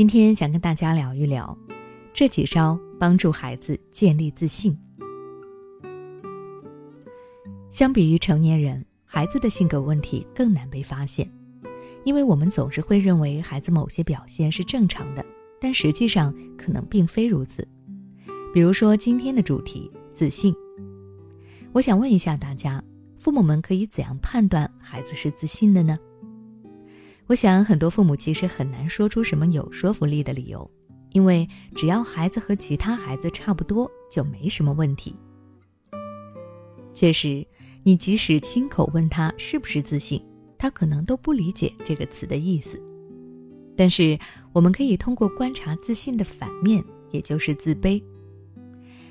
今天想跟大家聊一聊这几招帮助孩子建立自信。相比于成年人，孩子的性格问题更难被发现，因为我们总是会认为孩子某些表现是正常的，但实际上可能并非如此。比如说今天的主题自信，我想问一下大家，父母们可以怎样判断孩子是自信的呢？我想很多父母其实很难说出什么有说服力的理由，因为只要孩子和其他孩子差不多，就没什么问题。确实，你即使亲口问他是不是自信，他可能都不理解这个词的意思。但是我们可以通过观察自信的反面，也就是自卑。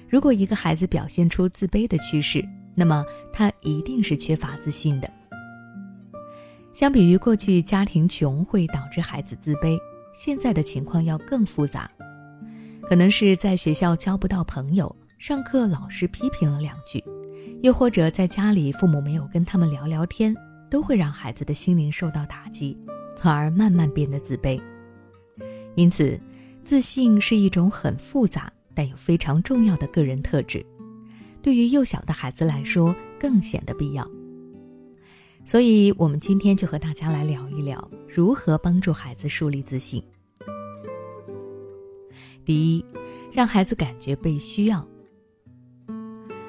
如果一个孩子表现出自卑的趋势，那么他一定是缺乏自信的。相比于过去家庭穷会导致孩子自卑，现在的情况要更复杂，可能是在学校交不到朋友，上课老师批评了两句，又或者在家里父母没有跟他们聊聊天，都会让孩子的心灵受到打击，从而慢慢变得自卑。因此，自信是一种很复杂。但又非常重要的个人特质，对于幼小的孩子来说更显得必要。所以，我们今天就和大家来聊一聊如何帮助孩子树立自信。第一，让孩子感觉被需要。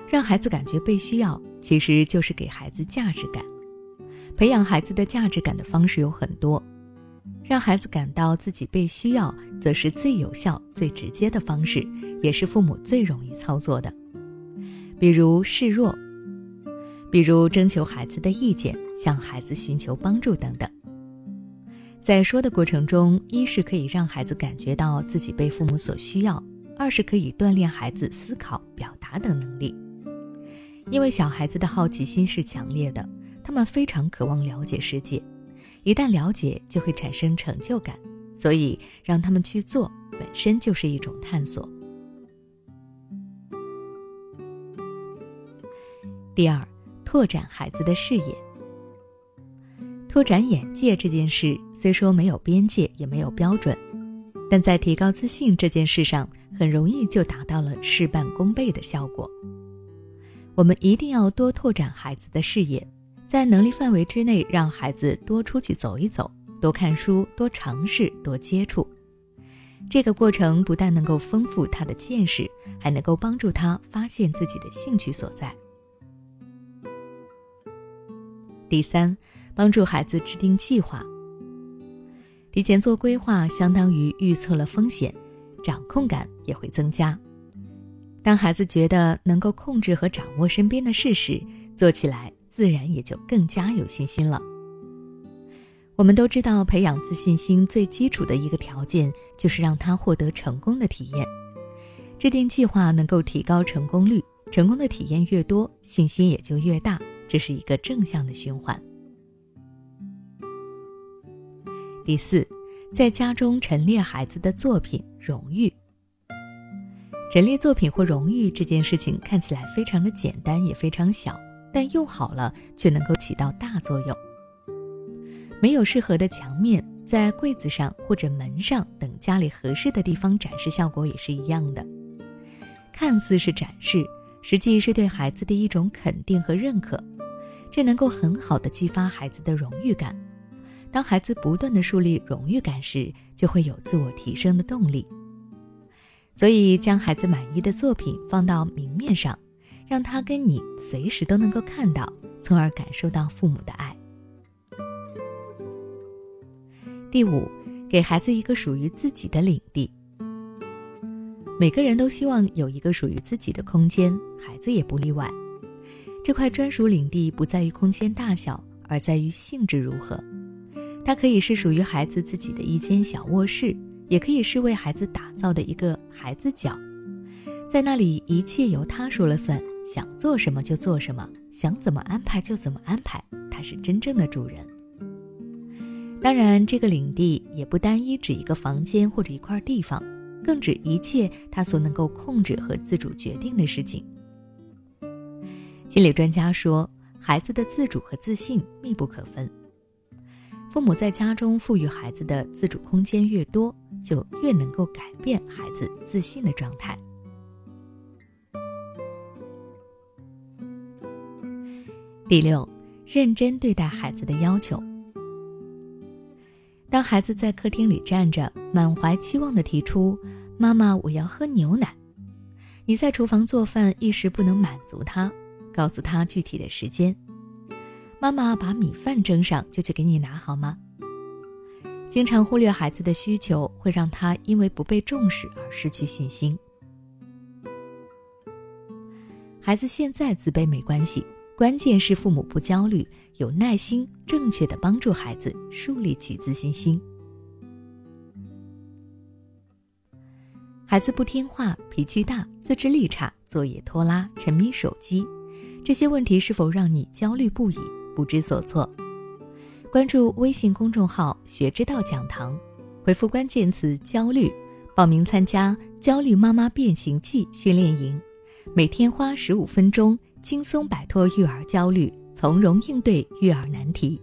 让孩子感觉被需要，其实就是给孩子价值感。培养孩子的价值感的方式有很多，让孩子感到自己被需要，则是最有效、最直接的方式。也是父母最容易操作的，比如示弱，比如征求孩子的意见，向孩子寻求帮助等等。在说的过程中，一是可以让孩子感觉到自己被父母所需要，二是可以锻炼孩子思考、表达等能力。因为小孩子的好奇心是强烈的，他们非常渴望了解世界，一旦了解就会产生成就感，所以让他们去做本身就是一种探索。第二，拓展孩子的视野。拓展眼界这件事虽说没有边界，也没有标准，但在提高自信这件事上，很容易就达到了事半功倍的效果。我们一定要多拓展孩子的视野，在能力范围之内，让孩子多出去走一走，多看书，多尝试，多接触。这个过程不但能够丰富他的见识，还能够帮助他发现自己的兴趣所在。第三，帮助孩子制定计划。提前做规划，相当于预测了风险，掌控感也会增加。当孩子觉得能够控制和掌握身边的事时，做起来自然也就更加有信心了。我们都知道，培养自信心最基础的一个条件就是让他获得成功的体验。制定计划能够提高成功率，成功的体验越多，信心也就越大。这是一个正向的循环。第四，在家中陈列孩子的作品、荣誉。陈列作品或荣誉这件事情看起来非常的简单，也非常小，但用好了却能够起到大作用。没有适合的墙面，在柜子上或者门上等家里合适的地方展示，效果也是一样的。看似是展示，实际是对孩子的一种肯定和认可。这能够很好的激发孩子的荣誉感。当孩子不断的树立荣誉感时，就会有自我提升的动力。所以，将孩子满意的作品放到明面上，让他跟你随时都能够看到，从而感受到父母的爱。第五，给孩子一个属于自己的领地。每个人都希望有一个属于自己的空间，孩子也不例外。这块专属领地不在于空间大小，而在于性质如何。它可以是属于孩子自己的一间小卧室，也可以是为孩子打造的一个孩子角。在那里，一切由他说了算，想做什么就做什么，想怎么安排就怎么安排。他是真正的主人。当然，这个领地也不单一指一个房间或者一块地方，更指一切他所能够控制和自主决定的事情。心理专家说，孩子的自主和自信密不可分。父母在家中赋予孩子的自主空间越多，就越能够改变孩子自信的状态。第六，认真对待孩子的要求。当孩子在客厅里站着，满怀期望地提出“妈妈，我要喝牛奶”，你在厨房做饭一时不能满足他，告诉他具体的时间。妈妈把米饭蒸上，就去给你拿好吗？经常忽略孩子的需求，会让他因为不被重视而失去信心。孩子现在自卑没关系。关键是父母不焦虑，有耐心，正确的帮助孩子树立起自信心。孩子不听话、脾气大、自制力差、作业拖拉、沉迷手机，这些问题是否让你焦虑不已、不知所措？关注微信公众号“学之道讲堂”，回复关键词“焦虑”，报名参加“焦虑妈妈变形记”训练营，每天花十五分钟。轻松摆脱育儿焦虑，从容应对育儿难题。